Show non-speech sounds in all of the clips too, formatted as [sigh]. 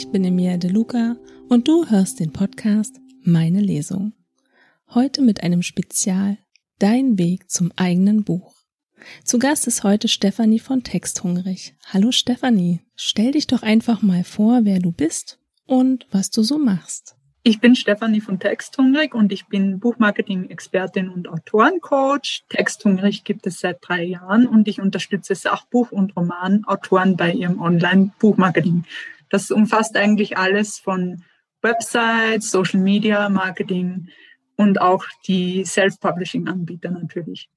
Ich bin Emilia De Luca und du hörst den Podcast Meine Lesung. Heute mit einem Spezial Dein Weg zum eigenen Buch. Zu Gast ist heute Stefanie von Texthungrig. Hallo Stefanie, stell dich doch einfach mal vor, wer du bist und was du so machst. Ich bin Stefanie von Texthungrig und ich bin Buchmarketing-Expertin und Autorencoach. Texthungrig gibt es seit drei Jahren und ich unterstütze Sachbuch- und Romanautoren bei ihrem Online-Buchmarketing. Das umfasst eigentlich alles von Websites, Social Media, Marketing und auch die Self-Publishing-Anbieter natürlich.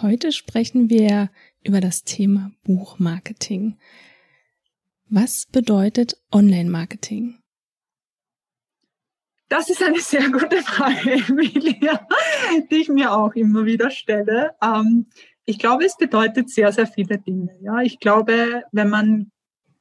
Heute sprechen wir über das Thema Buchmarketing. Was bedeutet Online-Marketing? Das ist eine sehr gute Frage, [laughs] Emilia, die ich mir auch immer wieder stelle. Ähm, ich glaube, es bedeutet sehr, sehr viele Dinge. Ja, ich glaube, wenn man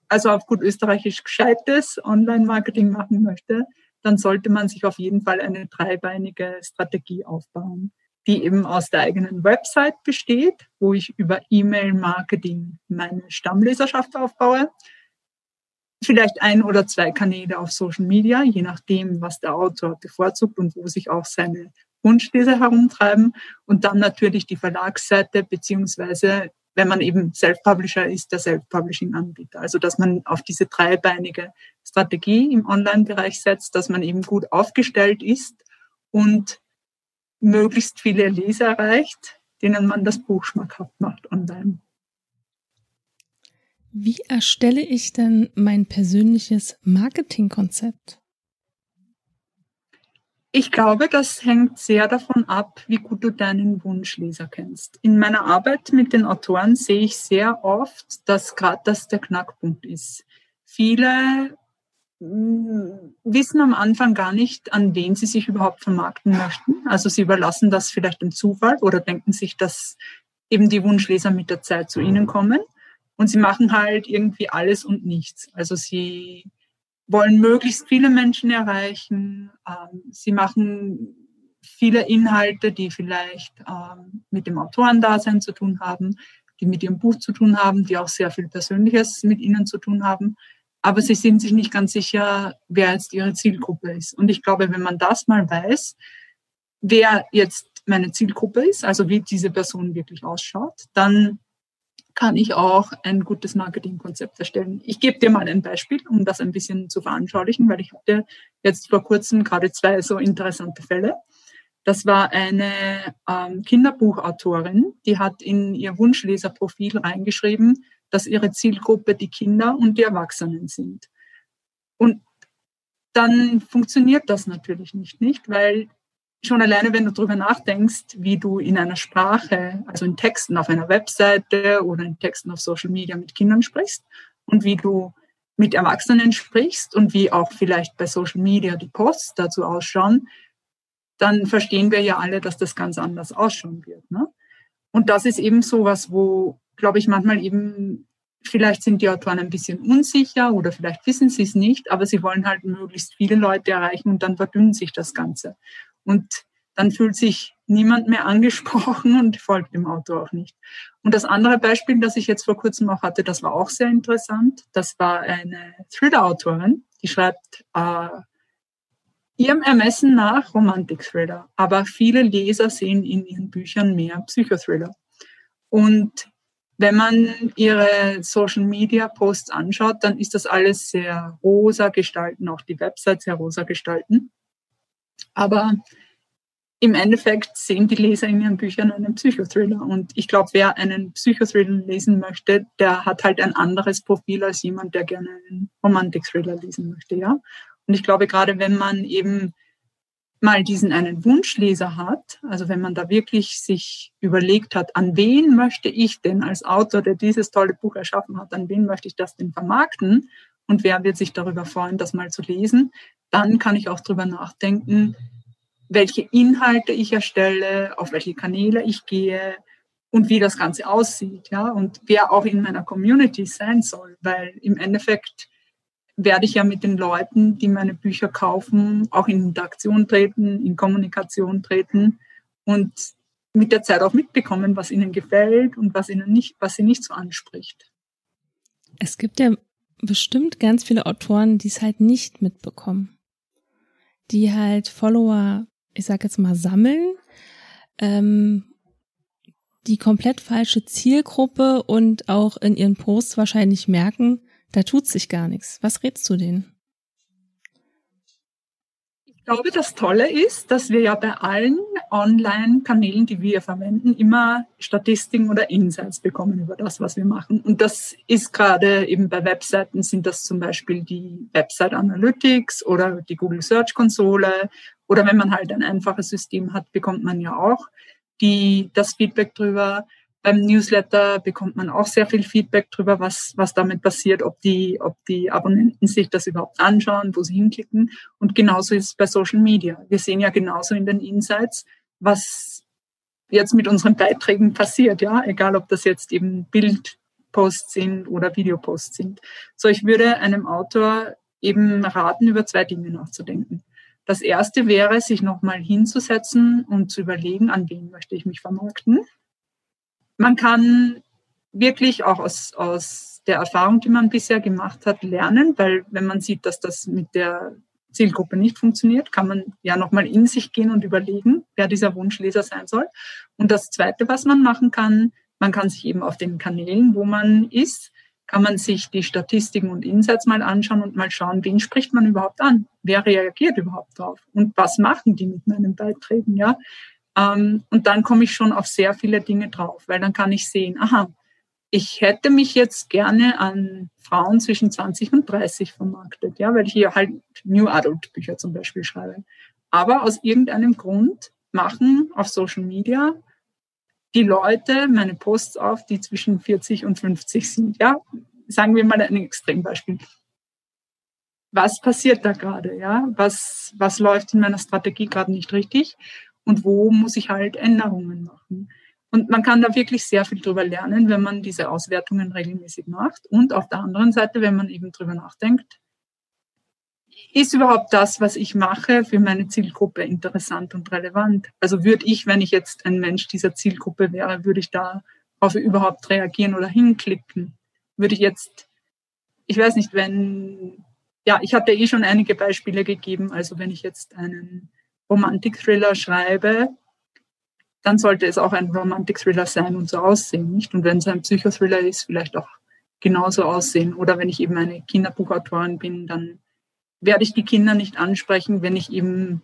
also auf gut österreichisch gescheites Online-Marketing machen möchte, dann sollte man sich auf jeden Fall eine dreibeinige Strategie aufbauen, die eben aus der eigenen Website besteht, wo ich über E-Mail-Marketing meine Stammleserschaft aufbaue vielleicht ein oder zwei Kanäle auf Social Media, je nachdem, was der Autor bevorzugt und wo sich auch seine Wunschleser herumtreiben. Und dann natürlich die Verlagsseite, beziehungsweise wenn man eben Self-Publisher ist, der Self-Publishing-Anbieter. Also dass man auf diese dreibeinige Strategie im Online-Bereich setzt, dass man eben gut aufgestellt ist und möglichst viele Leser erreicht, denen man das Buch schmackhaft macht online. Wie erstelle ich denn mein persönliches Marketingkonzept? Ich glaube, das hängt sehr davon ab, wie gut du deinen Wunschleser kennst. In meiner Arbeit mit den Autoren sehe ich sehr oft, dass gerade das der Knackpunkt ist. Viele mm, wissen am Anfang gar nicht, an wen sie sich überhaupt vermarkten möchten. Also sie überlassen das vielleicht dem Zufall oder denken sich, dass eben die Wunschleser mit der Zeit zu ihnen kommen. Und sie machen halt irgendwie alles und nichts. Also sie wollen möglichst viele Menschen erreichen. Ähm, sie machen viele Inhalte, die vielleicht ähm, mit dem Autorendasein zu tun haben, die mit ihrem Buch zu tun haben, die auch sehr viel Persönliches mit ihnen zu tun haben. Aber sie sind sich nicht ganz sicher, wer jetzt ihre Zielgruppe ist. Und ich glaube, wenn man das mal weiß, wer jetzt meine Zielgruppe ist, also wie diese Person wirklich ausschaut, dann kann ich auch ein gutes Marketingkonzept erstellen. Ich gebe dir mal ein Beispiel, um das ein bisschen zu veranschaulichen, weil ich hatte jetzt vor kurzem gerade zwei so interessante Fälle. Das war eine ähm, Kinderbuchautorin, die hat in ihr Wunschleserprofil reingeschrieben, dass ihre Zielgruppe die Kinder und die Erwachsenen sind. Und dann funktioniert das natürlich nicht, nicht, weil schon alleine, wenn du darüber nachdenkst, wie du in einer Sprache, also in Texten auf einer Webseite oder in Texten auf Social Media mit Kindern sprichst und wie du mit Erwachsenen sprichst und wie auch vielleicht bei Social Media die Posts dazu ausschauen, dann verstehen wir ja alle, dass das ganz anders ausschauen wird. Ne? Und das ist eben so was, wo, glaube ich, manchmal eben, vielleicht sind die Autoren ein bisschen unsicher oder vielleicht wissen sie es nicht, aber sie wollen halt möglichst viele Leute erreichen und dann verdünnt sich das Ganze. Und dann fühlt sich niemand mehr angesprochen und folgt dem Autor auch nicht. Und das andere Beispiel, das ich jetzt vor kurzem auch hatte, das war auch sehr interessant. Das war eine Thriller-Autorin, die schreibt äh, ihrem Ermessen nach Romantik-Thriller. Aber viele Leser sehen in ihren Büchern mehr Psychothriller. Und wenn man ihre Social Media Posts anschaut, dann ist das alles sehr rosa gestalten, auch die Website sehr rosa gestalten. Aber im Endeffekt sehen die Leser in ihren Büchern einen Psychothriller. Und ich glaube, wer einen Psychothriller lesen möchte, der hat halt ein anderes Profil als jemand, der gerne einen Romantik-Thriller lesen möchte, ja. Und ich glaube, gerade wenn man eben mal diesen einen Wunschleser hat, also wenn man da wirklich sich überlegt hat, an wen möchte ich denn als Autor, der dieses tolle Buch erschaffen hat, an wen möchte ich das denn vermarkten und wer wird sich darüber freuen, das mal zu lesen, dann kann ich auch darüber nachdenken, welche Inhalte ich erstelle, auf welche Kanäle ich gehe und wie das Ganze aussieht, ja, und wer auch in meiner Community sein soll, weil im Endeffekt werde ich ja mit den Leuten, die meine Bücher kaufen, auch in Interaktion treten, in Kommunikation treten und mit der Zeit auch mitbekommen, was ihnen gefällt und was ihnen nicht, was sie nicht so anspricht. Es gibt ja bestimmt ganz viele Autoren, die es halt nicht mitbekommen. Die halt Follower, ich sag jetzt mal, sammeln, ähm, die komplett falsche Zielgruppe und auch in ihren Posts wahrscheinlich merken, da tut sich gar nichts. Was rätst du denen? Ich glaube, das Tolle ist, dass wir ja bei allen Online-Kanälen, die wir verwenden, immer Statistiken oder Insights bekommen über das, was wir machen. Und das ist gerade eben bei Webseiten sind das zum Beispiel die Website Analytics oder die Google Search Konsole. Oder wenn man halt ein einfaches System hat, bekommt man ja auch die, das Feedback drüber. Beim Newsletter bekommt man auch sehr viel Feedback drüber, was, was damit passiert, ob die, ob die Abonnenten sich das überhaupt anschauen, wo sie hinklicken. Und genauso ist es bei Social Media. Wir sehen ja genauso in den Insights, was jetzt mit unseren Beiträgen passiert, ja, egal ob das jetzt eben Bildposts sind oder Videoposts sind. So, ich würde einem Autor eben raten, über zwei Dinge nachzudenken. Das erste wäre, sich nochmal hinzusetzen und zu überlegen, an wen möchte ich mich vermarkten man kann wirklich auch aus, aus der Erfahrung, die man bisher gemacht hat, lernen, weil wenn man sieht, dass das mit der Zielgruppe nicht funktioniert, kann man ja nochmal in sich gehen und überlegen, wer dieser Wunschleser sein soll. Und das Zweite, was man machen kann, man kann sich eben auf den Kanälen, wo man ist, kann man sich die Statistiken und Insights mal anschauen und mal schauen, wen spricht man überhaupt an? Wer reagiert überhaupt drauf? Und was machen die mit meinen Beiträgen? Ja, ähm, und dann komme ich schon auf sehr viele Dinge drauf, weil dann kann ich sehen, aha, ich hätte mich jetzt gerne an Frauen zwischen 20 und 30 vermarktet, ja, weil ich hier halt New Adult Bücher zum Beispiel schreibe. Aber aus irgendeinem Grund machen auf Social Media die Leute meine Posts auf, die zwischen 40 und 50 sind. Ja, sagen wir mal ein Extrembeispiel. Was passiert da gerade? Ja, was, was läuft in meiner Strategie gerade nicht richtig? und wo muss ich halt Änderungen machen. Und man kann da wirklich sehr viel drüber lernen, wenn man diese Auswertungen regelmäßig macht. Und auf der anderen Seite, wenn man eben drüber nachdenkt, ist überhaupt das, was ich mache, für meine Zielgruppe interessant und relevant? Also würde ich, wenn ich jetzt ein Mensch dieser Zielgruppe wäre, würde ich darauf überhaupt reagieren oder hinklicken? Würde ich jetzt, ich weiß nicht, wenn, ja, ich hatte eh schon einige Beispiele gegeben. Also wenn ich jetzt einen Romantik-Thriller schreibe, dann sollte es auch ein Romantik-Thriller sein und so aussehen, nicht? Und wenn es ein Psychothriller ist, vielleicht auch genauso aussehen. Oder wenn ich eben eine Kinderbuchautorin bin, dann werde ich die Kinder nicht ansprechen, wenn ich eben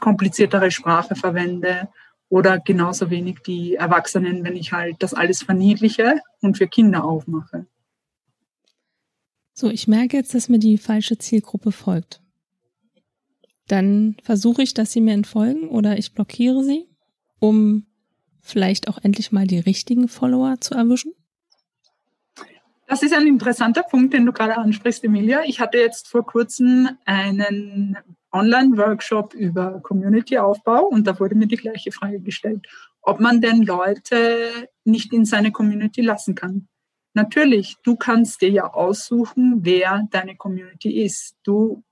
kompliziertere Sprache verwende oder genauso wenig die Erwachsenen, wenn ich halt das alles verniedliche und für Kinder aufmache. So, ich merke jetzt, dass mir die falsche Zielgruppe folgt dann versuche ich, dass sie mir entfolgen oder ich blockiere sie, um vielleicht auch endlich mal die richtigen Follower zu erwischen? Das ist ein interessanter Punkt, den du gerade ansprichst, Emilia. Ich hatte jetzt vor kurzem einen Online-Workshop über Community-Aufbau und da wurde mir die gleiche Frage gestellt, ob man denn Leute nicht in seine Community lassen kann. Natürlich, du kannst dir ja aussuchen, wer deine Community ist. Du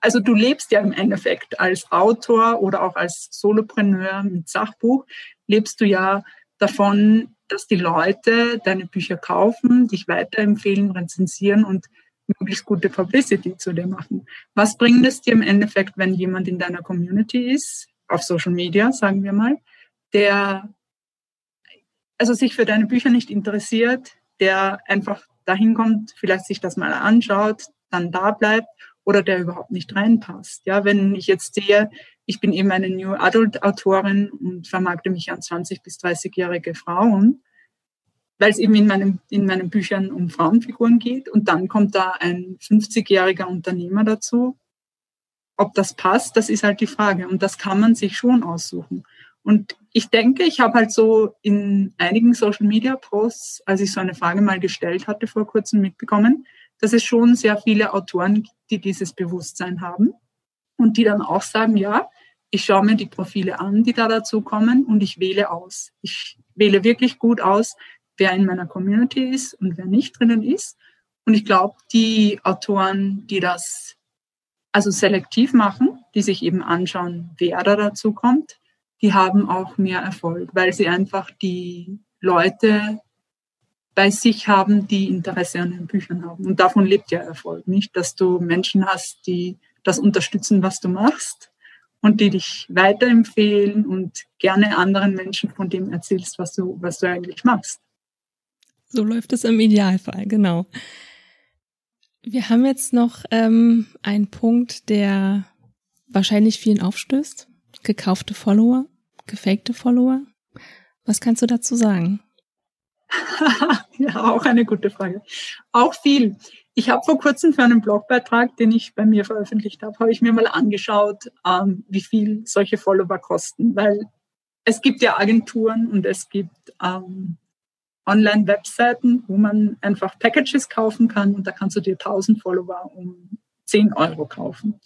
also du lebst ja im Endeffekt als Autor oder auch als Solopreneur mit Sachbuch, lebst du ja davon, dass die Leute deine Bücher kaufen, dich weiterempfehlen, rezensieren und möglichst gute Publicity zu dir machen. Was bringt es dir im Endeffekt, wenn jemand in deiner Community ist, auf Social Media, sagen wir mal, der also sich für deine Bücher nicht interessiert, der einfach dahin kommt, vielleicht sich das mal anschaut, dann da bleibt oder der überhaupt nicht reinpasst. Ja, wenn ich jetzt sehe, ich bin eben eine New Adult Autorin und vermarkte mich an 20 bis 30-jährige Frauen, weil es eben in, meinem, in meinen Büchern um Frauenfiguren geht und dann kommt da ein 50-jähriger Unternehmer dazu. Ob das passt, das ist halt die Frage und das kann man sich schon aussuchen. Und ich denke, ich habe halt so in einigen Social Media Posts, als ich so eine Frage mal gestellt hatte vor kurzem mitbekommen, dass es schon sehr viele Autoren gibt, die dieses Bewusstsein haben und die dann auch sagen, ja, ich schaue mir die Profile an, die da dazu kommen und ich wähle aus. Ich wähle wirklich gut aus, wer in meiner Community ist und wer nicht drinnen ist. Und ich glaube, die Autoren, die das also selektiv machen, die sich eben anschauen, wer da dazu kommt, die haben auch mehr Erfolg, weil sie einfach die Leute bei sich haben, die Interesse an den Büchern haben. Und davon lebt ja Erfolg, nicht? Dass du Menschen hast, die das unterstützen, was du machst und die dich weiterempfehlen und gerne anderen Menschen von dem erzählst, was du, was du eigentlich machst. So läuft es im Idealfall, genau. Wir haben jetzt noch ähm, einen Punkt, der wahrscheinlich vielen aufstößt. Gekaufte Follower, gefakte Follower. Was kannst du dazu sagen? [laughs] ja, auch eine gute Frage. Auch viel. Ich habe vor kurzem für einen Blogbeitrag, den ich bei mir veröffentlicht habe, habe ich mir mal angeschaut, ähm, wie viel solche Follower kosten, weil es gibt ja Agenturen und es gibt ähm, Online-Webseiten, wo man einfach Packages kaufen kann und da kannst du dir 1000 Follower um 10 Euro kaufen.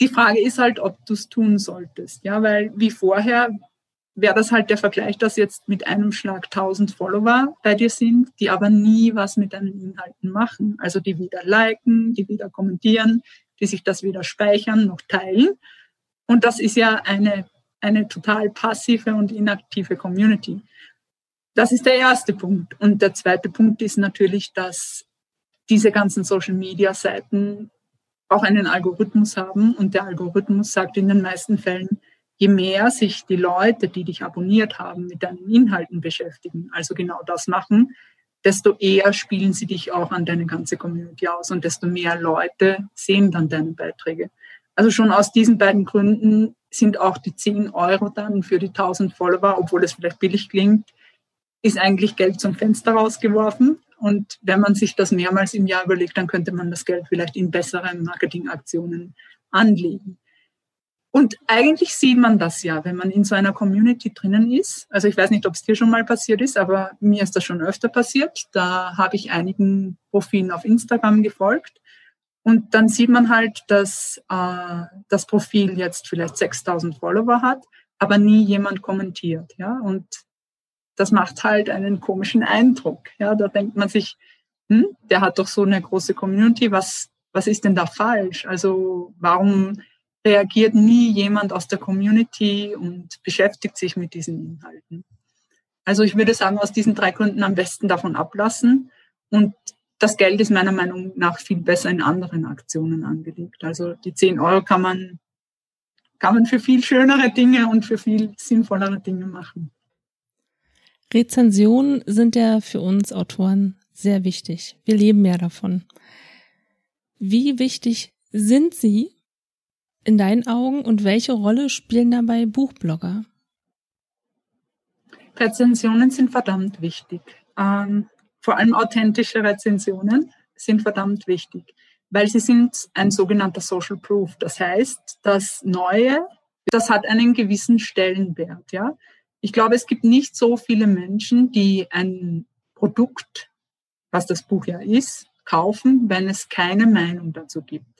Die Frage ist halt, ob du es tun solltest, ja, weil wie vorher wäre das halt der Vergleich, dass jetzt mit einem Schlag 1000 Follower bei dir sind, die aber nie was mit deinen Inhalten machen. Also die weder liken, die weder kommentieren, die sich das weder speichern noch teilen. Und das ist ja eine, eine total passive und inaktive Community. Das ist der erste Punkt. Und der zweite Punkt ist natürlich, dass diese ganzen Social-Media-Seiten auch einen Algorithmus haben und der Algorithmus sagt in den meisten Fällen, je mehr sich die Leute, die dich abonniert haben, mit deinen Inhalten beschäftigen, also genau das machen, desto eher spielen sie dich auch an deine ganze Community aus und desto mehr Leute sehen dann deine Beiträge. Also schon aus diesen beiden Gründen sind auch die 10 Euro dann für die 1000 Follower, obwohl es vielleicht billig klingt, ist eigentlich Geld zum Fenster rausgeworfen. Und wenn man sich das mehrmals im Jahr überlegt, dann könnte man das Geld vielleicht in bessere Marketingaktionen anlegen. Und eigentlich sieht man das ja, wenn man in so einer Community drinnen ist. Also ich weiß nicht, ob es dir schon mal passiert ist, aber mir ist das schon öfter passiert. Da habe ich einigen Profilen auf Instagram gefolgt. Und dann sieht man halt, dass äh, das Profil jetzt vielleicht 6000 Follower hat, aber nie jemand kommentiert. Ja? Und das macht halt einen komischen Eindruck. Ja? Da denkt man sich, hm, der hat doch so eine große Community, was, was ist denn da falsch? Also warum reagiert nie jemand aus der Community und beschäftigt sich mit diesen Inhalten. Also ich würde sagen, aus diesen drei Gründen am besten davon ablassen. Und das Geld ist meiner Meinung nach viel besser in anderen Aktionen angelegt. Also die 10 Euro kann man, kann man für viel schönere Dinge und für viel sinnvollere Dinge machen. Rezensionen sind ja für uns Autoren sehr wichtig. Wir leben ja davon. Wie wichtig sind sie in deinen Augen und welche Rolle spielen dabei Buchblogger? Rezensionen sind verdammt wichtig. Ähm, vor allem authentische Rezensionen sind verdammt wichtig, weil sie sind ein sogenannter Social Proof. Das heißt, das Neue, das hat einen gewissen Stellenwert. Ja? Ich glaube, es gibt nicht so viele Menschen, die ein Produkt, was das Buch ja ist, kaufen, wenn es keine Meinung dazu gibt.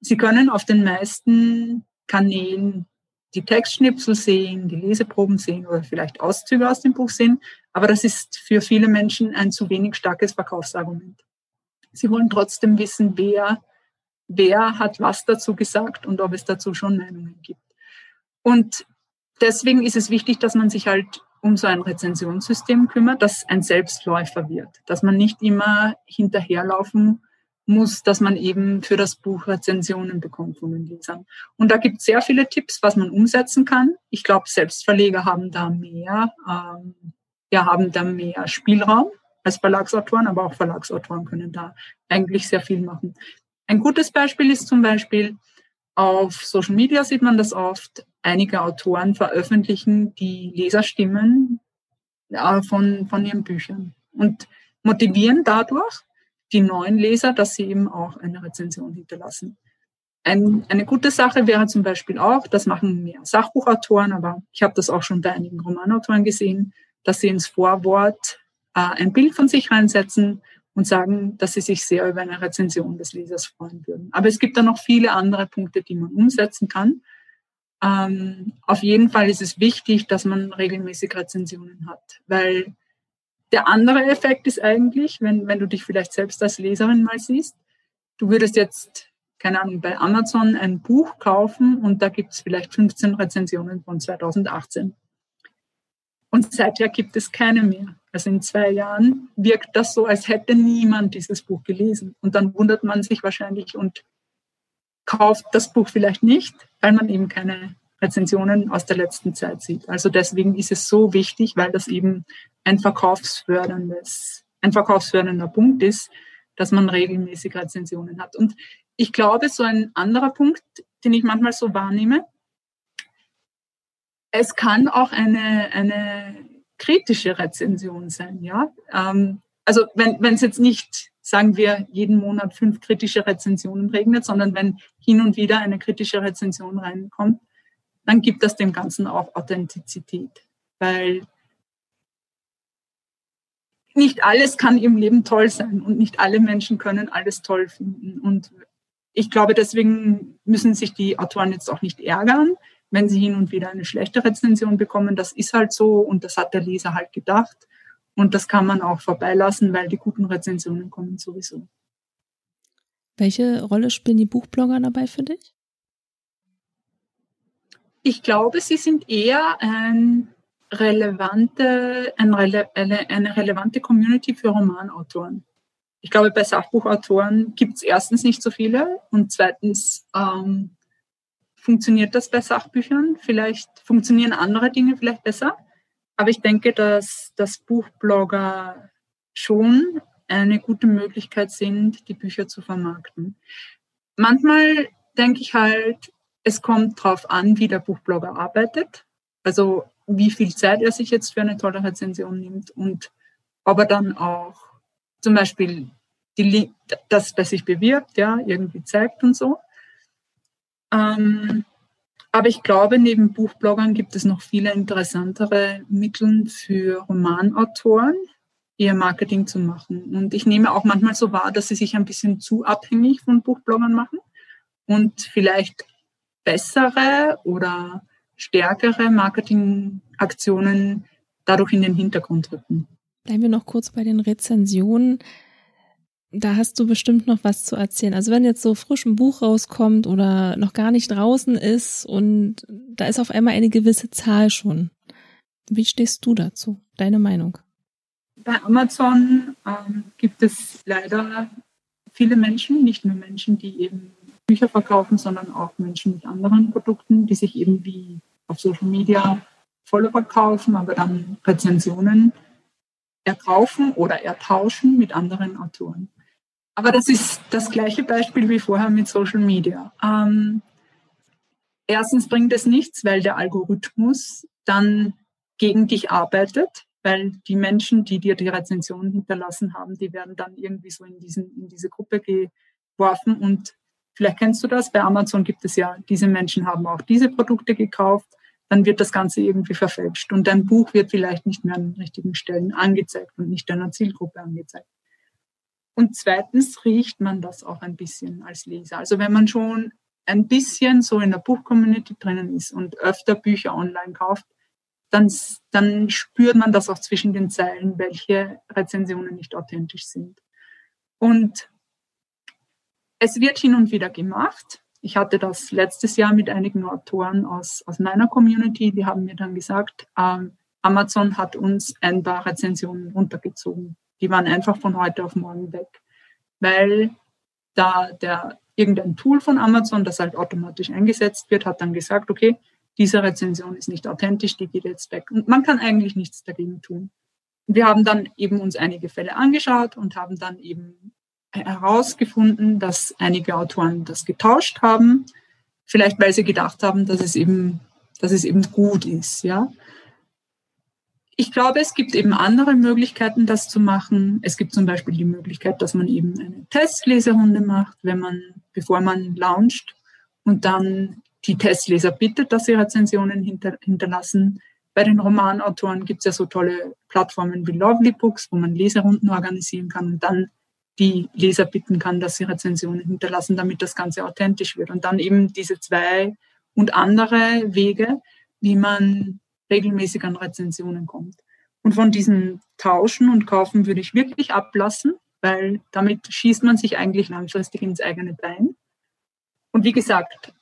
Sie können auf den meisten Kanälen die Textschnipsel sehen, die Leseproben sehen oder vielleicht Auszüge aus dem Buch sehen, aber das ist für viele Menschen ein zu wenig starkes Verkaufsargument. Sie wollen trotzdem wissen, wer, wer hat was dazu gesagt und ob es dazu schon Meinungen gibt. Und deswegen ist es wichtig, dass man sich halt um so ein Rezensionssystem kümmert, das ein Selbstläufer wird, dass man nicht immer hinterherlaufen muss, dass man eben für das Buch Rezensionen bekommt von den Lesern. Und da gibt es sehr viele Tipps, was man umsetzen kann. Ich glaube, Selbstverleger haben da mehr, ähm, ja, haben da mehr Spielraum als Verlagsautoren, aber auch Verlagsautoren können da eigentlich sehr viel machen. Ein gutes Beispiel ist zum Beispiel, auf Social Media sieht man das oft, einige Autoren veröffentlichen die Leserstimmen äh, von, von ihren Büchern und motivieren dadurch die neuen Leser, dass sie eben auch eine Rezension hinterlassen. Ein, eine gute Sache wäre zum Beispiel auch, das machen mehr Sachbuchautoren, aber ich habe das auch schon bei einigen Romanautoren gesehen, dass sie ins Vorwort äh, ein Bild von sich reinsetzen und sagen, dass sie sich sehr über eine Rezension des Lesers freuen würden. Aber es gibt da noch viele andere Punkte, die man umsetzen kann. Ähm, auf jeden Fall ist es wichtig, dass man regelmäßig Rezensionen hat, weil der andere Effekt ist eigentlich, wenn, wenn du dich vielleicht selbst als Leserin mal siehst, du würdest jetzt, keine Ahnung, bei Amazon ein Buch kaufen und da gibt es vielleicht 15 Rezensionen von 2018. Und seither gibt es keine mehr. Also in zwei Jahren wirkt das so, als hätte niemand dieses Buch gelesen. Und dann wundert man sich wahrscheinlich und kauft das Buch vielleicht nicht, weil man eben keine Rezensionen aus der letzten Zeit sieht. Also deswegen ist es so wichtig, weil das eben ein verkaufsförderndes, ein verkaufsfördernder Punkt ist, dass man regelmäßig Rezensionen hat. Und ich glaube, so ein anderer Punkt, den ich manchmal so wahrnehme, es kann auch eine, eine kritische Rezension sein, ja. Ähm, also wenn es jetzt nicht, sagen wir, jeden Monat fünf kritische Rezensionen regnet, sondern wenn hin und wieder eine kritische Rezension reinkommt, dann gibt das dem Ganzen auch Authentizität. Weil nicht alles kann im Leben toll sein und nicht alle Menschen können alles toll finden. Und ich glaube, deswegen müssen sich die Autoren jetzt auch nicht ärgern, wenn sie hin und wieder eine schlechte Rezension bekommen. Das ist halt so und das hat der Leser halt gedacht. Und das kann man auch vorbeilassen, weil die guten Rezensionen kommen sowieso. Welche Rolle spielen die Buchblogger dabei für dich? Ich glaube, sie sind eher ein relevante, ein rele eine relevante Community für Romanautoren. Ich glaube, bei Sachbuchautoren gibt es erstens nicht so viele und zweitens ähm, funktioniert das bei Sachbüchern. Vielleicht funktionieren andere Dinge vielleicht besser. Aber ich denke, dass, dass Buchblogger schon eine gute Möglichkeit sind, die Bücher zu vermarkten. Manchmal denke ich halt, es kommt darauf an, wie der Buchblogger arbeitet. Also wie viel Zeit er sich jetzt für eine tolle Rezension nimmt und ob er dann auch zum Beispiel die, das bei sich bewirbt, ja, irgendwie zeigt und so. Ähm, aber ich glaube, neben Buchbloggern gibt es noch viele interessantere Mittel für Romanautoren, ihr Marketing zu machen. Und ich nehme auch manchmal so wahr, dass sie sich ein bisschen zu abhängig von Buchbloggern machen und vielleicht bessere oder stärkere Marketingaktionen dadurch in den Hintergrund rücken. Bleiben wir noch kurz bei den Rezensionen. Da hast du bestimmt noch was zu erzählen. Also wenn jetzt so frisch ein Buch rauskommt oder noch gar nicht draußen ist und da ist auf einmal eine gewisse Zahl schon. Wie stehst du dazu? Deine Meinung? Bei Amazon ähm, gibt es leider viele Menschen, nicht nur Menschen, die eben Bücher verkaufen, sondern auch Menschen mit anderen Produkten, die sich eben wie auf Social Media Follower kaufen, aber dann Rezensionen erkaufen oder ertauschen mit anderen Autoren. Aber das ist das gleiche Beispiel wie vorher mit Social Media. Ähm, erstens bringt es nichts, weil der Algorithmus dann gegen dich arbeitet, weil die Menschen, die dir die Rezension hinterlassen haben, die werden dann irgendwie so in, diesen, in diese Gruppe geworfen und Vielleicht kennst du das, bei Amazon gibt es ja, diese Menschen haben auch diese Produkte gekauft, dann wird das Ganze irgendwie verfälscht und dein Buch wird vielleicht nicht mehr an den richtigen Stellen angezeigt und nicht deiner Zielgruppe angezeigt. Und zweitens riecht man das auch ein bisschen als Leser. Also wenn man schon ein bisschen so in der Buchcommunity drinnen ist und öfter Bücher online kauft, dann, dann spürt man das auch zwischen den Zeilen, welche Rezensionen nicht authentisch sind. Und es wird hin und wieder gemacht. Ich hatte das letztes Jahr mit einigen Autoren aus, aus meiner Community, die haben mir dann gesagt, ähm, Amazon hat uns ein paar Rezensionen runtergezogen. Die waren einfach von heute auf morgen weg, weil da der irgendein Tool von Amazon, das halt automatisch eingesetzt wird, hat dann gesagt, okay, diese Rezension ist nicht authentisch, die geht jetzt weg. Und man kann eigentlich nichts dagegen tun. Wir haben dann eben uns einige Fälle angeschaut und haben dann eben herausgefunden, dass einige Autoren das getauscht haben, vielleicht weil sie gedacht haben, dass es eben, dass es eben gut ist, ja. Ich glaube, es gibt eben andere Möglichkeiten, das zu machen. Es gibt zum Beispiel die Möglichkeit, dass man eben eine Testleserrunde macht, wenn man, bevor man launcht und dann die Testleser bittet, dass sie Rezensionen hinter, hinterlassen. Bei den Romanautoren gibt es ja so tolle Plattformen wie Lovely Books, wo man Leserunden organisieren kann und dann die Leser bitten kann, dass sie Rezensionen hinterlassen, damit das Ganze authentisch wird. Und dann eben diese zwei und andere Wege, wie man regelmäßig an Rezensionen kommt. Und von diesem Tauschen und Kaufen würde ich wirklich ablassen, weil damit schießt man sich eigentlich langfristig ins eigene Bein. Und wie gesagt,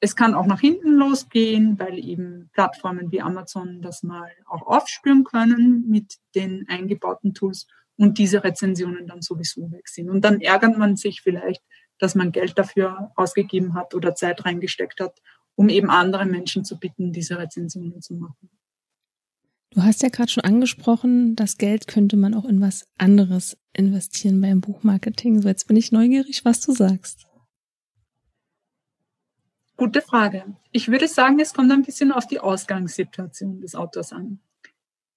es kann auch nach hinten losgehen, weil eben Plattformen wie Amazon das mal auch aufspüren können mit den eingebauten Tools und diese Rezensionen dann sowieso weg sind. Und dann ärgert man sich vielleicht, dass man Geld dafür ausgegeben hat oder Zeit reingesteckt hat, um eben andere Menschen zu bitten, diese Rezensionen zu machen. Du hast ja gerade schon angesprochen, das Geld könnte man auch in was anderes investieren beim Buchmarketing. So, jetzt bin ich neugierig, was du sagst. Gute Frage. Ich würde sagen, es kommt ein bisschen auf die Ausgangssituation des Autors an.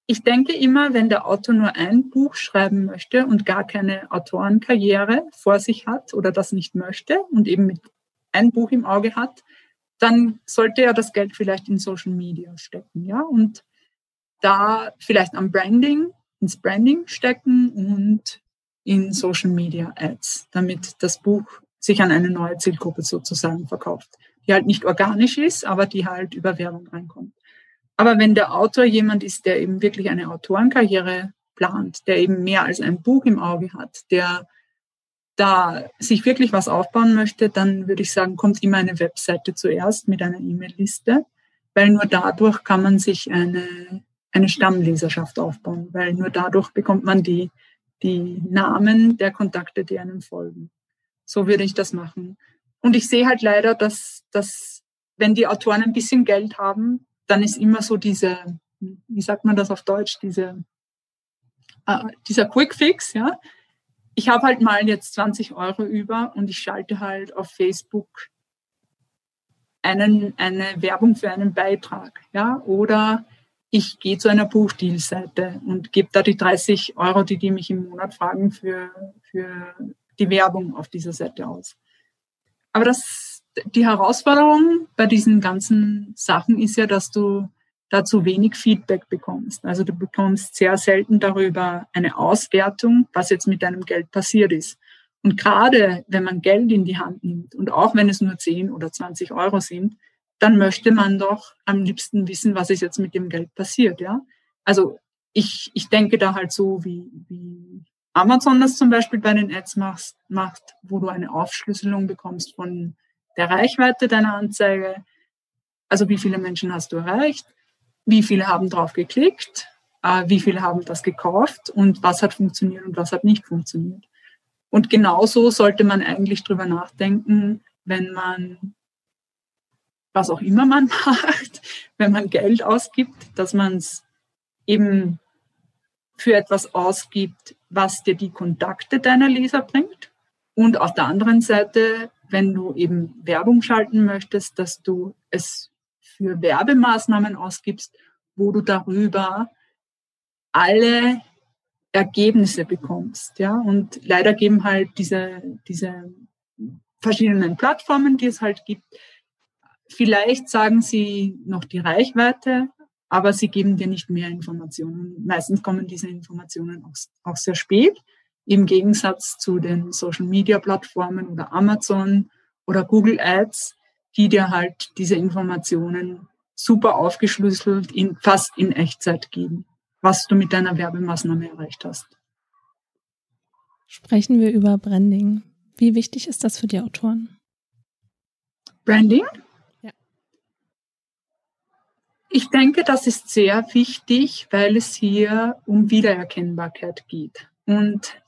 Ich denke immer, wenn der Autor nur ein Buch schreiben möchte und gar keine Autorenkarriere vor sich hat oder das nicht möchte und eben mit ein Buch im Auge hat, dann sollte er das Geld vielleicht in Social Media stecken, ja, und da vielleicht am Branding, ins Branding stecken und in Social Media Ads, damit das Buch sich an eine neue Zielgruppe sozusagen verkauft, die halt nicht organisch ist, aber die halt über Werbung reinkommt. Aber wenn der Autor jemand ist, der eben wirklich eine Autorenkarriere plant, der eben mehr als ein Buch im Auge hat, der da sich wirklich was aufbauen möchte, dann würde ich sagen, kommt immer eine Webseite zuerst mit einer E-Mail-Liste, weil nur dadurch kann man sich eine eine Stammleserschaft aufbauen, weil nur dadurch bekommt man die, die Namen der Kontakte, die einem folgen. So würde ich das machen. Und ich sehe halt leider, dass, dass wenn die Autoren ein bisschen Geld haben, dann ist immer so diese, wie sagt man das auf Deutsch, diese, äh, dieser Quick Fix, ja. Ich habe halt mal jetzt 20 Euro über und ich schalte halt auf Facebook einen, eine Werbung für einen Beitrag, ja, oder ich gehe zu einer Buchdealseite und gebe da die 30 Euro, die die mich im Monat fragen, für, für die Werbung auf dieser Seite aus. Aber das, die Herausforderung bei diesen ganzen Sachen ist ja, dass du dazu wenig Feedback bekommst. Also du bekommst sehr selten darüber eine Auswertung, was jetzt mit deinem Geld passiert ist. Und gerade wenn man Geld in die Hand nimmt und auch wenn es nur 10 oder 20 Euro sind, dann möchte man doch am liebsten wissen, was ist jetzt mit dem Geld passiert, ja. Also ich, ich denke da halt so, wie, wie Amazon das zum Beispiel bei den Ads macht, macht, wo du eine Aufschlüsselung bekommst von der Reichweite deiner Anzeige. Also wie viele Menschen hast du erreicht? Wie viele haben drauf geklickt? Äh, wie viele haben das gekauft? Und was hat funktioniert und was hat nicht funktioniert? Und genauso sollte man eigentlich drüber nachdenken, wenn man was auch immer man [laughs] macht, wenn man Geld ausgibt, dass man es eben für etwas ausgibt, was dir die Kontakte deiner Leser bringt. Und auf der anderen Seite, wenn du eben Werbung schalten möchtest, dass du es für Werbemaßnahmen ausgibst, wo du darüber alle Ergebnisse bekommst. Ja, und leider geben halt diese, diese verschiedenen Plattformen, die es halt gibt, Vielleicht sagen sie noch die Reichweite, aber sie geben dir nicht mehr Informationen. Meistens kommen diese Informationen auch, auch sehr spät, im Gegensatz zu den Social-Media-Plattformen oder Amazon oder Google Ads, die dir halt diese Informationen super aufgeschlüsselt in, fast in Echtzeit geben, was du mit deiner Werbemaßnahme erreicht hast. Sprechen wir über Branding. Wie wichtig ist das für die Autoren? Branding? Ich denke, das ist sehr wichtig, weil es hier um Wiedererkennbarkeit geht. Und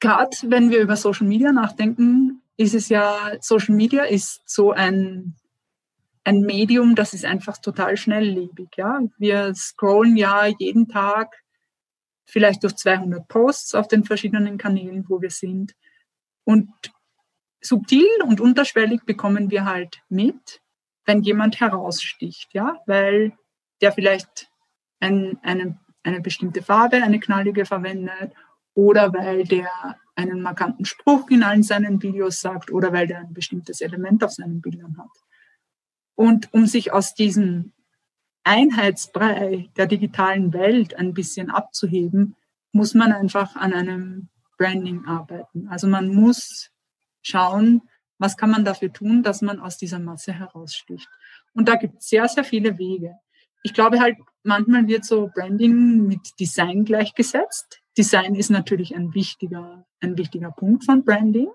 gerade wenn wir über Social Media nachdenken, ist es ja, Social Media ist so ein, ein Medium, das ist einfach total schnelllebig. Ja? Wir scrollen ja jeden Tag vielleicht durch 200 Posts auf den verschiedenen Kanälen, wo wir sind. Und subtil und unterschwellig bekommen wir halt mit, wenn jemand heraussticht, ja, weil der vielleicht ein, eine, eine bestimmte Farbe, eine knallige verwendet oder weil der einen markanten Spruch in allen seinen Videos sagt oder weil der ein bestimmtes Element auf seinen Bildern hat. Und um sich aus diesem Einheitsbrei der digitalen Welt ein bisschen abzuheben, muss man einfach an einem Branding arbeiten. Also man muss schauen, was kann man dafür tun, dass man aus dieser Masse heraussticht? Und da gibt es sehr, sehr viele Wege. Ich glaube halt, manchmal wird so Branding mit Design gleichgesetzt. Design ist natürlich ein wichtiger, ein wichtiger Punkt von Branding,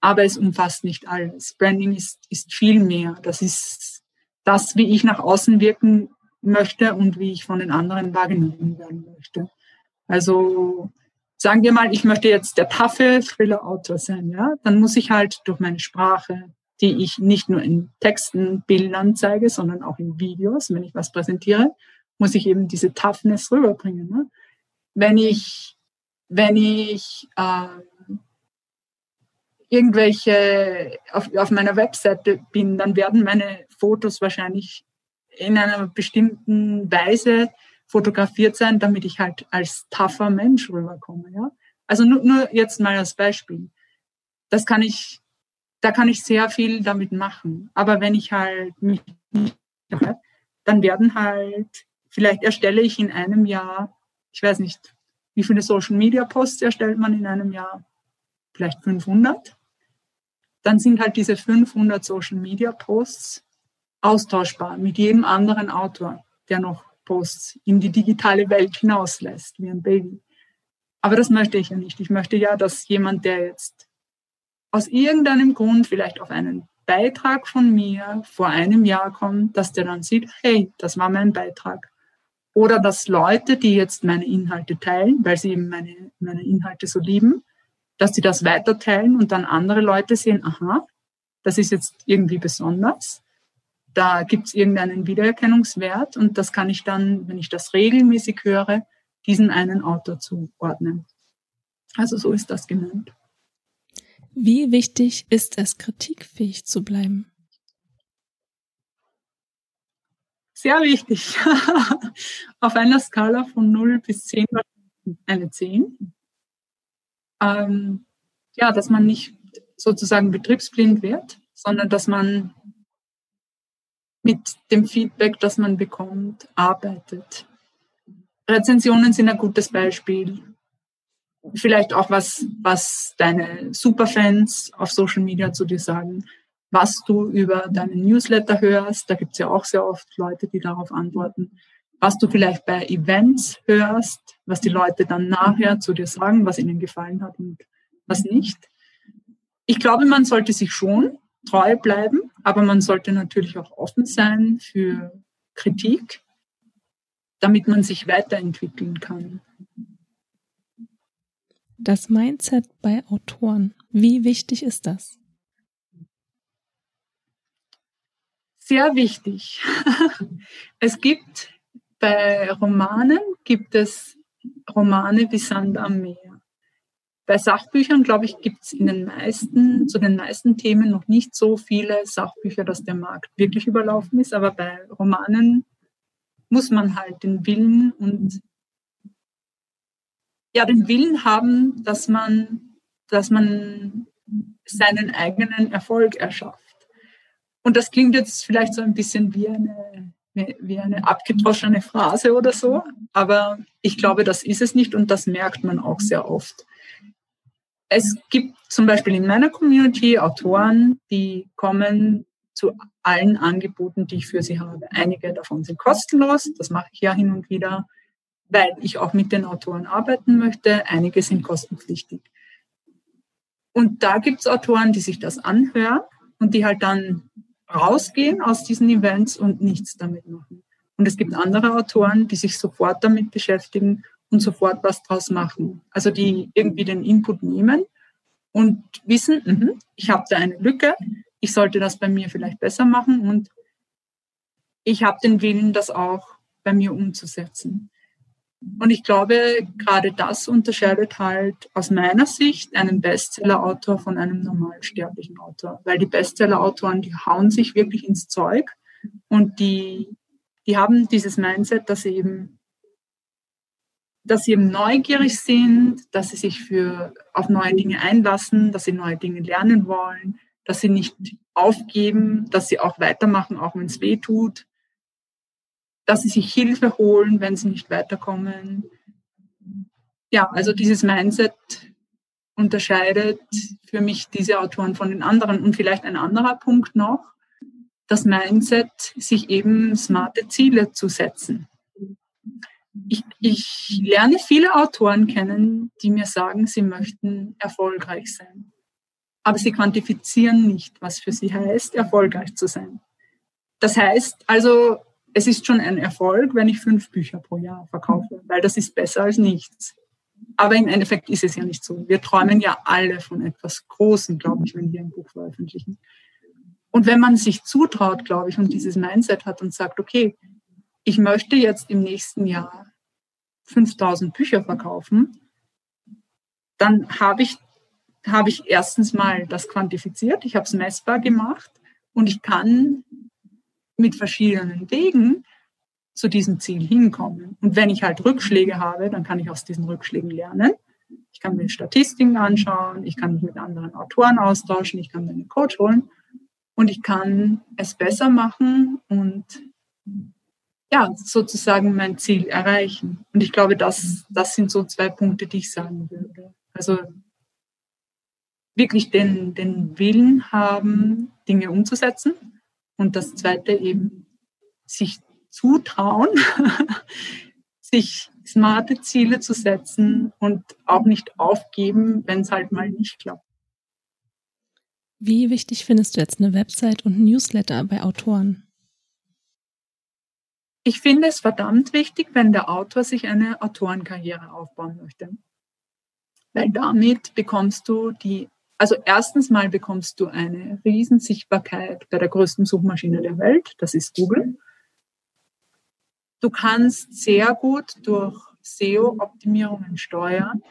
aber es umfasst nicht alles. Branding ist, ist viel mehr. Das ist das, wie ich nach außen wirken möchte und wie ich von den anderen wahrgenommen werden möchte. Also sagen wir mal, ich möchte jetzt der taffe Thriller-Autor sein, ja, dann muss ich halt durch meine Sprache, die ich nicht nur in Texten, Bildern zeige, sondern auch in Videos, wenn ich was präsentiere, muss ich eben diese Toughness rüberbringen. Ne? Wenn ich, wenn ich ähm, irgendwelche auf, auf meiner Webseite bin, dann werden meine Fotos wahrscheinlich in einer bestimmten Weise fotografiert sein, damit ich halt als tougher Mensch rüberkomme. Ja? Also nur, nur jetzt mal als Beispiel. Das kann ich, da kann ich sehr viel damit machen. Aber wenn ich halt mich nicht dann werden halt, vielleicht erstelle ich in einem Jahr, ich weiß nicht, wie viele Social Media Posts erstellt man in einem Jahr? Vielleicht 500 dann sind halt diese 500 Social Media Posts austauschbar mit jedem anderen Autor, der noch Posts in die digitale Welt hinauslässt, wie ein Baby. Aber das möchte ich ja nicht. Ich möchte ja, dass jemand, der jetzt aus irgendeinem Grund vielleicht auf einen Beitrag von mir vor einem Jahr kommt, dass der dann sieht, hey, das war mein Beitrag. Oder dass Leute, die jetzt meine Inhalte teilen, weil sie eben meine, meine Inhalte so lieben, dass sie das weiterteilen und dann andere Leute sehen, aha, das ist jetzt irgendwie besonders. Da gibt es irgendeinen Wiedererkennungswert und das kann ich dann, wenn ich das regelmäßig höre, diesen einen Autor zuordnen. Also so ist das gemeint. Wie wichtig ist es, kritikfähig zu bleiben? Sehr wichtig. [laughs] Auf einer Skala von 0 bis 10 eine 10 ähm, ja, dass man nicht sozusagen betriebsblind wird, sondern dass man mit dem Feedback, das man bekommt, arbeitet. Rezensionen sind ein gutes Beispiel. Vielleicht auch was, was deine Superfans auf Social Media zu dir sagen, was du über deinen Newsletter hörst. Da gibt es ja auch sehr oft Leute, die darauf antworten was du vielleicht bei Events hörst, was die Leute dann nachher zu dir sagen, was ihnen gefallen hat und was nicht. Ich glaube, man sollte sich schon treu bleiben, aber man sollte natürlich auch offen sein für Kritik, damit man sich weiterentwickeln kann. Das Mindset bei Autoren, wie wichtig ist das? Sehr wichtig. [laughs] Es gibt bei Romanen gibt es Romane wie Sand am Meer. Bei Sachbüchern, glaube ich, gibt es in den meisten, zu den meisten Themen noch nicht so viele Sachbücher, dass der Markt wirklich überlaufen ist. Aber bei Romanen muss man halt den Willen und ja, den Willen haben, dass man, dass man seinen eigenen Erfolg erschafft. Und das klingt jetzt vielleicht so ein bisschen wie eine wie eine abgedroschene Phrase oder so. Aber ich glaube, das ist es nicht und das merkt man auch sehr oft. Es gibt zum Beispiel in meiner Community Autoren, die kommen zu allen Angeboten, die ich für sie habe. Einige davon sind kostenlos, das mache ich ja hin und wieder, weil ich auch mit den Autoren arbeiten möchte. Einige sind kostenpflichtig. Und da gibt es Autoren, die sich das anhören und die halt dann rausgehen aus diesen Events und nichts damit machen. Und es gibt andere Autoren, die sich sofort damit beschäftigen und sofort was draus machen. Also die irgendwie den Input nehmen und wissen, mh, ich habe da eine Lücke, ich sollte das bei mir vielleicht besser machen und ich habe den Willen, das auch bei mir umzusetzen. Und ich glaube, gerade das unterscheidet halt aus meiner Sicht einen Bestseller-Autor von einem normalsterblichen Autor. Weil die Bestseller-Autoren, die hauen sich wirklich ins Zeug und die, die haben dieses Mindset, dass sie eben, dass sie eben neugierig sind, dass sie sich für, auf neue Dinge einlassen, dass sie neue Dinge lernen wollen, dass sie nicht aufgeben, dass sie auch weitermachen, auch wenn es weh tut, dass sie sich Hilfe holen, wenn sie nicht weiterkommen. Ja, also dieses Mindset unterscheidet für mich diese Autoren von den anderen. Und vielleicht ein anderer Punkt noch, das Mindset, sich eben smarte Ziele zu setzen. Ich, ich lerne viele Autoren kennen, die mir sagen, sie möchten erfolgreich sein. aber sie quantifizieren nicht, was für sie heißt, erfolgreich zu sein. Das heißt also, es ist schon ein Erfolg, wenn ich fünf Bücher pro Jahr verkaufe, weil das ist besser als nichts. Aber im Endeffekt ist es ja nicht so. Wir träumen ja alle von etwas Großem, glaube ich, wenn wir ein Buch veröffentlichen. Und wenn man sich zutraut, glaube ich, und dieses Mindset hat und sagt, okay, ich möchte jetzt im nächsten Jahr 5000 Bücher verkaufen, dann habe ich, habe ich erstens mal das quantifiziert, ich habe es messbar gemacht und ich kann mit verschiedenen Wegen zu diesem Ziel hinkommen. Und wenn ich halt Rückschläge habe, dann kann ich aus diesen Rückschlägen lernen. Ich kann mir Statistiken anschauen, ich kann mich mit anderen Autoren austauschen, ich kann mir einen Coach holen und ich kann es besser machen und ja, sozusagen mein Ziel erreichen. Und ich glaube, das, das sind so zwei Punkte, die ich sagen würde. Also wirklich den, den Willen haben, Dinge umzusetzen. Und das zweite eben, sich zutrauen, [laughs] sich smarte Ziele zu setzen und auch nicht aufgeben, wenn es halt mal nicht klappt. Wie wichtig findest du jetzt eine Website und ein Newsletter bei Autoren? Ich finde es verdammt wichtig, wenn der Autor sich eine Autorenkarriere aufbauen möchte. Weil damit bekommst du die, also erstens mal bekommst du eine Riesensichtbarkeit bei der größten Suchmaschine der Welt, das ist Google. Du kannst sehr gut durch SEO-Optimierungen steuern,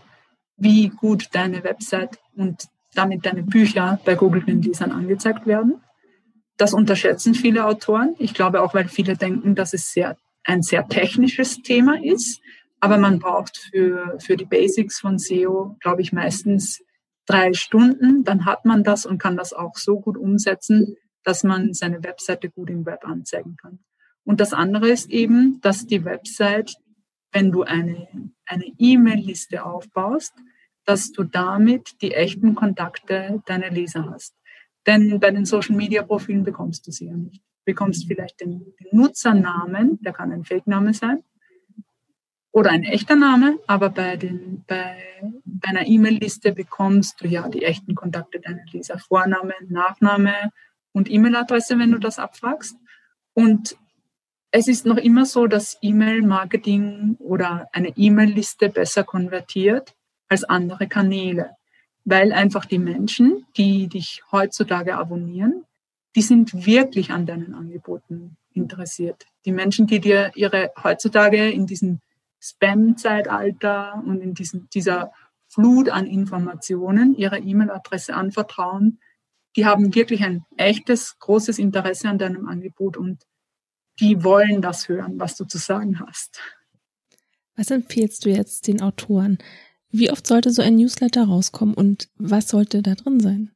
wie gut deine Website und damit deine Bücher bei Google den Lesern angezeigt werden. Das unterschätzen viele Autoren. Ich glaube auch, weil viele denken, dass es sehr, ein sehr technisches Thema ist. Aber man braucht für, für die Basics von SEO, glaube ich, meistens drei Stunden. Dann hat man das und kann das auch so gut umsetzen, dass man seine Webseite gut im Web anzeigen kann. Und das andere ist eben, dass die Website, wenn du eine, E-Mail-Liste aufbaust, dass du damit die echten Kontakte deiner Leser hast. Denn bei den Social Media Profilen bekommst du sie ja nicht. Du bekommst vielleicht den, den Nutzernamen, der kann ein Fake-Name sein oder ein echter Name, aber bei, den, bei, bei einer E-Mail-Liste bekommst du ja die echten Kontakte deiner Leser. Vorname, Nachname und E-Mail-Adresse, wenn du das abfragst. Und es ist noch immer so, dass E-Mail-Marketing oder eine E-Mail-Liste besser konvertiert als andere Kanäle weil einfach die Menschen, die dich heutzutage abonnieren, die sind wirklich an deinen Angeboten interessiert. Die Menschen, die dir ihre heutzutage in diesem Spam-Zeitalter und in diesem, dieser Flut an Informationen ihre E-Mail-Adresse anvertrauen, die haben wirklich ein echtes, großes Interesse an deinem Angebot und die wollen das hören, was du zu sagen hast. Was empfiehlst du jetzt den Autoren? Wie oft sollte so ein Newsletter rauskommen und was sollte da drin sein?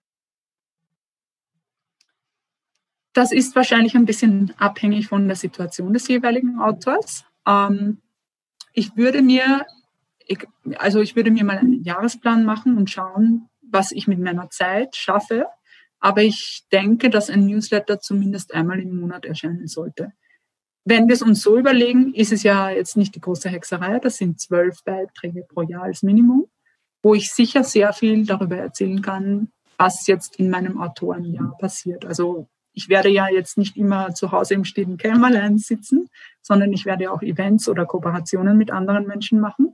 Das ist wahrscheinlich ein bisschen abhängig von der Situation des jeweiligen Autors. Ähm, ich würde mir, also ich würde mir mal einen Jahresplan machen und schauen, was ich mit meiner Zeit schaffe. Aber ich denke, dass ein Newsletter zumindest einmal im Monat erscheinen sollte. Wenn wir es uns so überlegen, ist es ja jetzt nicht die große Hexerei. Das sind zwölf Beiträge pro Jahr als Minimum, wo ich sicher sehr viel darüber erzählen kann, was jetzt in meinem Autorenjahr passiert. Also ich werde ja jetzt nicht immer zu Hause im stillen Kämmerlein sitzen, sondern ich werde auch Events oder Kooperationen mit anderen Menschen machen.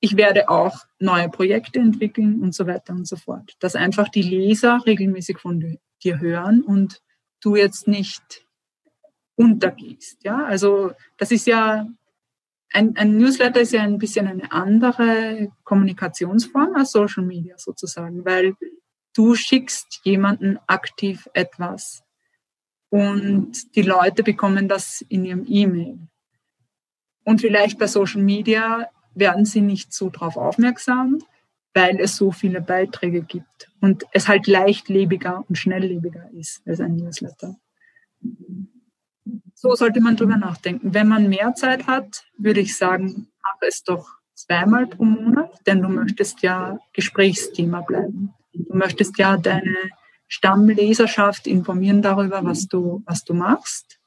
Ich werde auch neue Projekte entwickeln und so weiter und so fort. Dass einfach die Leser regelmäßig von dir hören und du jetzt nicht untergehst. Ja, also das ist ja ein, ein Newsletter ist ja ein bisschen eine andere Kommunikationsform als Social Media sozusagen, weil du schickst jemanden aktiv etwas und die Leute bekommen das in ihrem E-Mail. Und vielleicht bei Social Media werden sie nicht so drauf aufmerksam, weil es so viele Beiträge gibt und es halt leichtlebiger und schnelllebiger ist als ein Newsletter. So sollte man drüber nachdenken. Wenn man mehr Zeit hat, würde ich sagen, mache es doch zweimal pro Monat, denn du möchtest ja Gesprächsthema bleiben. Du möchtest ja deine Stammleserschaft informieren darüber, was du, was du machst.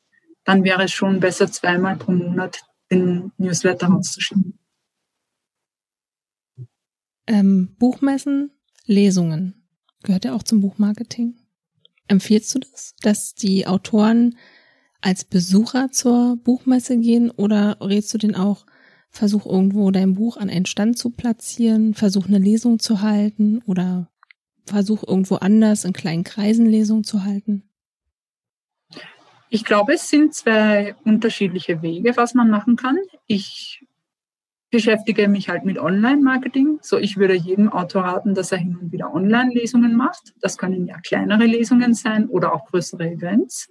Dann wäre es schon besser, zweimal pro Monat den Newsletter rauszuschicken. Ähm, Buchmessen, Lesungen. gehört ja auch zum Buchmarketing. Empfiehlst du das, dass die Autoren als Besucher zur Buchmesse gehen oder rätst du den auch, versuch irgendwo dein Buch an einen Stand zu platzieren, versuch eine Lesung zu halten oder versuch irgendwo anders in kleinen Kreisen Lesungen zu halten? Ich glaube, es sind zwei unterschiedliche Wege, was man machen kann. Ich beschäftige mich halt mit Online-Marketing. So, ich würde jedem Autor raten, dass er hin und wieder Online-Lesungen macht. Das können ja kleinere Lesungen sein oder auch größere Events.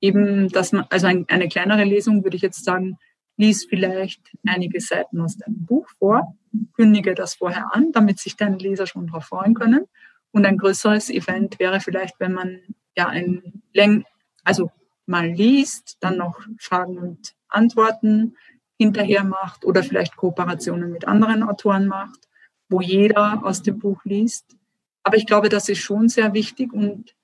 Eben, dass man, also ein, eine kleinere Lesung würde ich jetzt sagen, lies vielleicht einige Seiten aus deinem Buch vor, kündige das vorher an, damit sich deine Leser schon darauf freuen können. Und ein größeres Event wäre vielleicht, wenn man ja ein Läng, also mal liest, dann noch Fragen und Antworten hinterher macht oder vielleicht Kooperationen mit anderen Autoren macht, wo jeder aus dem Buch liest. Aber ich glaube, das ist schon sehr wichtig und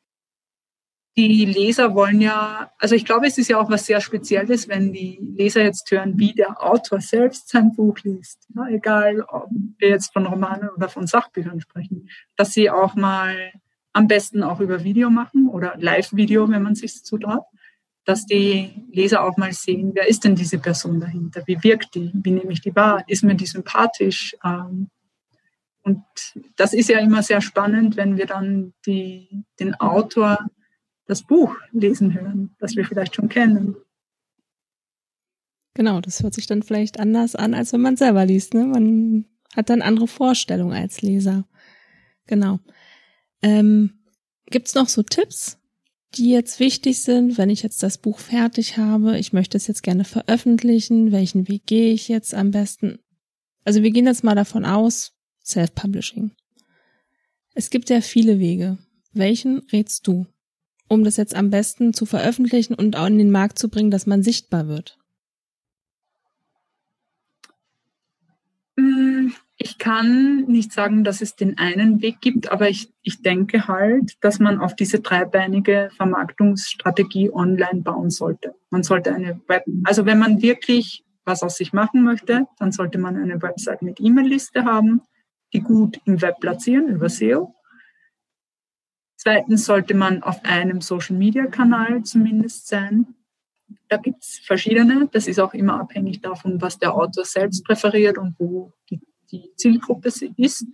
die Leser wollen ja, also ich glaube, es ist ja auch was sehr Spezielles, wenn die Leser jetzt hören, wie der Autor selbst sein Buch liest. Ja, egal, ob wir jetzt von Romanen oder von Sachbüchern sprechen, dass sie auch mal am besten auch über Video machen oder Live-Video, wenn man sich zutraut, dass die Leser auch mal sehen, wer ist denn diese Person dahinter? Wie wirkt die? Wie nehme ich die wahr? Ist mir die sympathisch? Ähm, und das ist ja immer sehr spannend, wenn wir dann die, den Autor das Buch lesen hören, das wir vielleicht schon kennen. Genau, das hört sich dann vielleicht anders an, als wenn man selber liest. Ne? Man hat dann andere Vorstellungen als Leser. Genau. Ähm, Gibt noch so Tipps, die jetzt wichtig sind, wenn ich jetzt das Buch fertig habe? Ich möchte es jetzt gerne veröffentlichen. Welchen Weg gehe ich jetzt am besten? Also wir gehen jetzt mal davon aus, Self-Publishing. Es gibt ja viele Wege. Welchen rätst du? Um das jetzt am besten zu veröffentlichen und auch in den Markt zu bringen, dass man sichtbar wird? Mm, ich kann nicht sagen, dass es den einen Weg gibt, aber ich, ich denke halt, dass man auf diese dreibeinige Vermarktungsstrategie online bauen sollte. Man sollte eine Web, also wenn man wirklich was aus sich machen möchte, dann sollte man eine Website mit E-Mail-Liste haben, die gut im Web platzieren über SEO Zweitens sollte man auf einem Social-Media-Kanal zumindest sein. Da gibt es verschiedene. Das ist auch immer abhängig davon, was der Autor selbst präferiert und wo die, die Zielgruppe ist.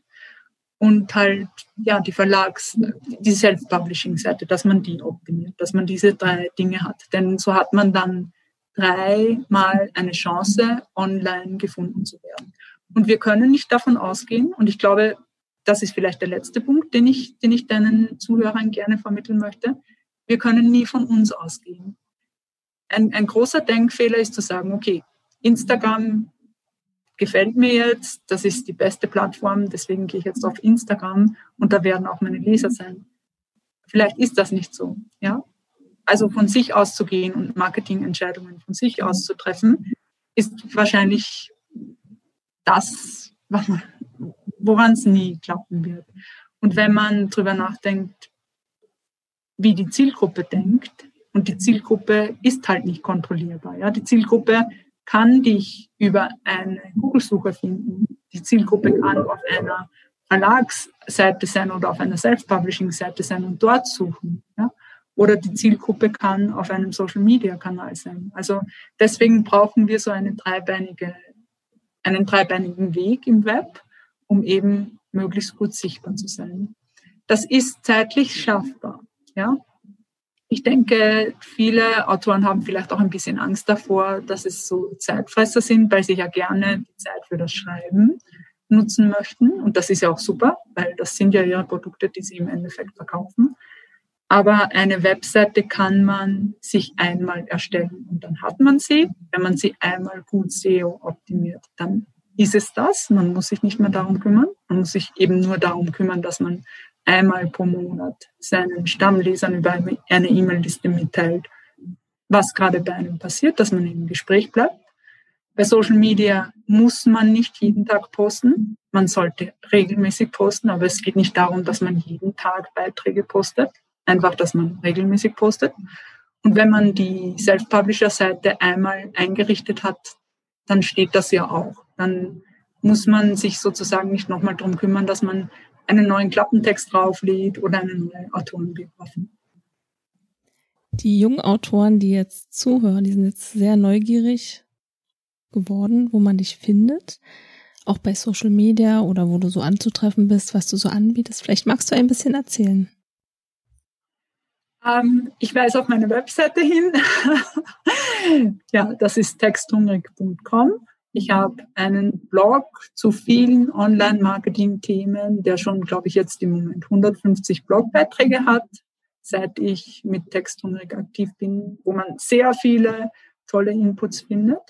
Und halt, ja, die Verlags-, die Self-Publishing-Seite, dass man die optimiert, dass man diese drei Dinge hat. Denn so hat man dann dreimal eine Chance, online gefunden zu werden. Und wir können nicht davon ausgehen, und ich glaube, das ist vielleicht der letzte Punkt, den ich, den ich deinen Zuhörern gerne vermitteln möchte. Wir können nie von uns ausgehen. Ein, ein großer Denkfehler ist zu sagen, okay, Instagram gefällt mir jetzt, das ist die beste Plattform, deswegen gehe ich jetzt auf Instagram und da werden auch meine Leser sein. Vielleicht ist das nicht so, ja. Also von sich auszugehen und Marketingentscheidungen von sich aus zu treffen, ist wahrscheinlich das, was man, woran es nie klappen wird. Und wenn man darüber nachdenkt, wie die Zielgruppe denkt, und die Zielgruppe ist halt nicht kontrollierbar. Ja? Die Zielgruppe kann dich über eine Google-Suche finden. Die Zielgruppe kann auf einer Verlagsseite sein oder auf einer Self-Publishing-Seite sein und dort suchen. Ja? Oder die Zielgruppe kann auf einem Social-Media-Kanal sein. Also deswegen brauchen wir so eine dreibeinige, einen dreibeinigen Weg im Web um eben möglichst gut sichtbar zu sein. Das ist zeitlich schaffbar. Ja? Ich denke, viele Autoren haben vielleicht auch ein bisschen Angst davor, dass es so Zeitfresser sind, weil sie ja gerne die Zeit für das Schreiben nutzen möchten. Und das ist ja auch super, weil das sind ja ihre Produkte, die sie im Endeffekt verkaufen. Aber eine Webseite kann man sich einmal erstellen und dann hat man sie. Wenn man sie einmal gut SEO optimiert, dann ist es das. Man muss sich nicht mehr darum kümmern. Man muss sich eben nur darum kümmern, dass man einmal pro Monat seinen Stammlesern über eine E-Mail-Liste mitteilt, was gerade bei einem passiert, dass man im Gespräch bleibt. Bei Social Media muss man nicht jeden Tag posten. Man sollte regelmäßig posten, aber es geht nicht darum, dass man jeden Tag Beiträge postet. Einfach, dass man regelmäßig postet. Und wenn man die Self-Publisher-Seite einmal eingerichtet hat, dann steht das ja auch dann muss man sich sozusagen nicht nochmal darum kümmern, dass man einen neuen Klappentext drauflädt oder eine neue Autorenbiografie. Die jungen Autoren, die jetzt zuhören, die sind jetzt sehr neugierig geworden, wo man dich findet. Auch bei Social Media oder wo du so anzutreffen bist, was du so anbietest. Vielleicht magst du ein bisschen erzählen. Ähm, ich weise auf meine Webseite hin. [laughs] ja, das ist texthungrig.com. Ich habe einen Blog zu vielen Online-Marketing-Themen, der schon, glaube ich, jetzt im Moment 150 Blogbeiträge hat, seit ich mit Texthungrig aktiv bin, wo man sehr viele tolle Inputs findet.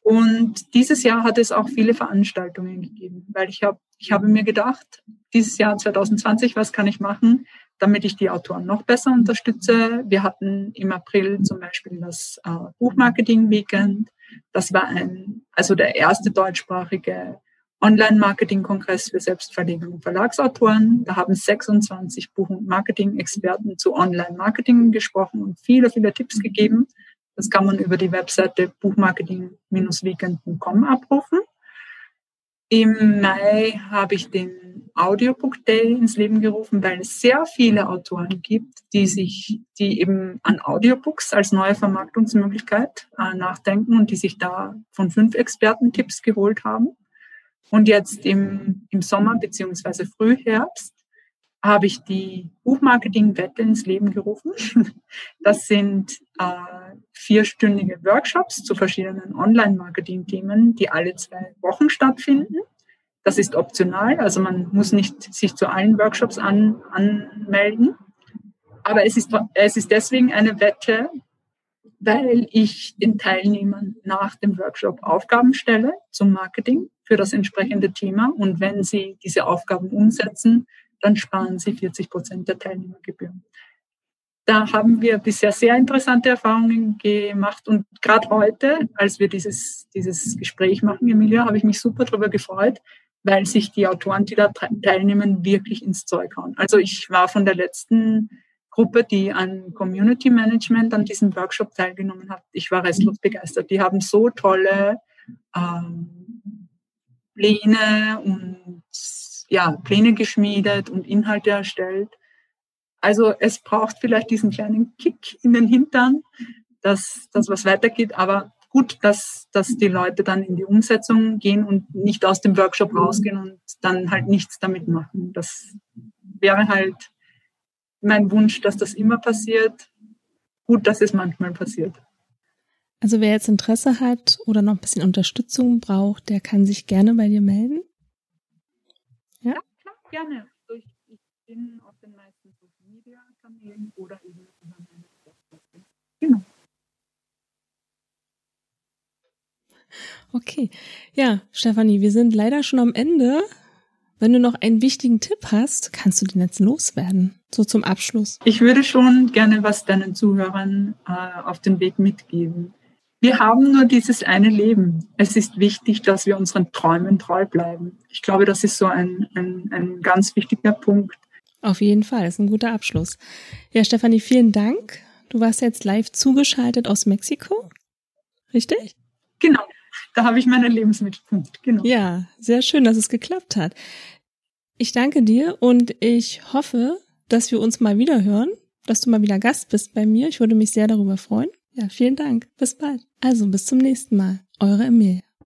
Und dieses Jahr hat es auch viele Veranstaltungen gegeben, weil ich habe ich habe mir gedacht, dieses Jahr 2020, was kann ich machen, damit ich die Autoren noch besser unterstütze. Wir hatten im April zum Beispiel das äh, Buchmarketing Weekend. Das war ein, also der erste deutschsprachige Online-Marketing-Kongress für Selbstverleger und Verlagsautoren. Da haben 26 Buch- und Marketing-Experten zu Online-Marketing gesprochen und viele, viele Tipps gegeben. Das kann man über die Webseite buchmarketing-weekend.com abrufen. Im Mai habe ich den Audiobook Day ins Leben gerufen, weil es sehr viele Autoren gibt, die sich, die eben an Audiobooks als neue Vermarktungsmöglichkeit äh, nachdenken und die sich da von fünf Experten Tipps geholt haben. Und jetzt im, im Sommer beziehungsweise Frühherbst habe ich die Buchmarketing-Wette ins Leben gerufen. [laughs] Das sind äh, vierstündige Workshops zu verschiedenen Online-Marketing-Themen, die alle zwei Wochen stattfinden. Das ist optional, also man muss nicht sich zu allen Workshops an, anmelden. Aber es ist, es ist deswegen eine Wette, weil ich den Teilnehmern nach dem Workshop Aufgaben stelle zum Marketing für das entsprechende Thema. Und wenn sie diese Aufgaben umsetzen, dann sparen sie 40 Prozent der Teilnehmergebühren. Da haben wir bisher sehr interessante Erfahrungen gemacht und gerade heute, als wir dieses, dieses Gespräch machen, Emilia, habe ich mich super darüber gefreut, weil sich die Autoren, die da teilnehmen, wirklich ins Zeug hauen. Also ich war von der letzten Gruppe, die an Community Management an diesem Workshop teilgenommen hat. Ich war restlos begeistert. Die haben so tolle ähm, Pläne und ja, Pläne geschmiedet und Inhalte erstellt. Also es braucht vielleicht diesen kleinen Kick in den Hintern, dass das was weitergeht, aber gut, dass, dass die Leute dann in die Umsetzung gehen und nicht aus dem Workshop rausgehen und dann halt nichts damit machen. Das wäre halt mein Wunsch, dass das immer passiert. Gut, dass es manchmal passiert. Also wer jetzt Interesse hat oder noch ein bisschen Unterstützung braucht, der kann sich gerne bei dir melden. Ja, ja klar, gerne. Also ich, ich bin auf den meisten Social Media Kanälen oder eben über meine. Genau. Okay. Ja, Stefanie, wir sind leider schon am Ende. Wenn du noch einen wichtigen Tipp hast, kannst du den jetzt loswerden. So zum Abschluss. Ich würde schon gerne was deinen Zuhörern äh, auf den Weg mitgeben. Wir haben nur dieses eine Leben. Es ist wichtig, dass wir unseren Träumen treu bleiben. Ich glaube, das ist so ein, ein, ein ganz wichtiger Punkt. Auf jeden Fall, das ist ein guter Abschluss. Ja, Stefanie, vielen Dank. Du warst jetzt live zugeschaltet aus Mexiko. Richtig? Genau. Da habe ich meinen Lebensmittelpunkt. Genau. Ja, sehr schön, dass es geklappt hat. Ich danke dir und ich hoffe, dass wir uns mal wieder hören, dass du mal wieder Gast bist bei mir. Ich würde mich sehr darüber freuen. Ja, vielen Dank. Bis bald. Also bis zum nächsten Mal. Eure Emilie.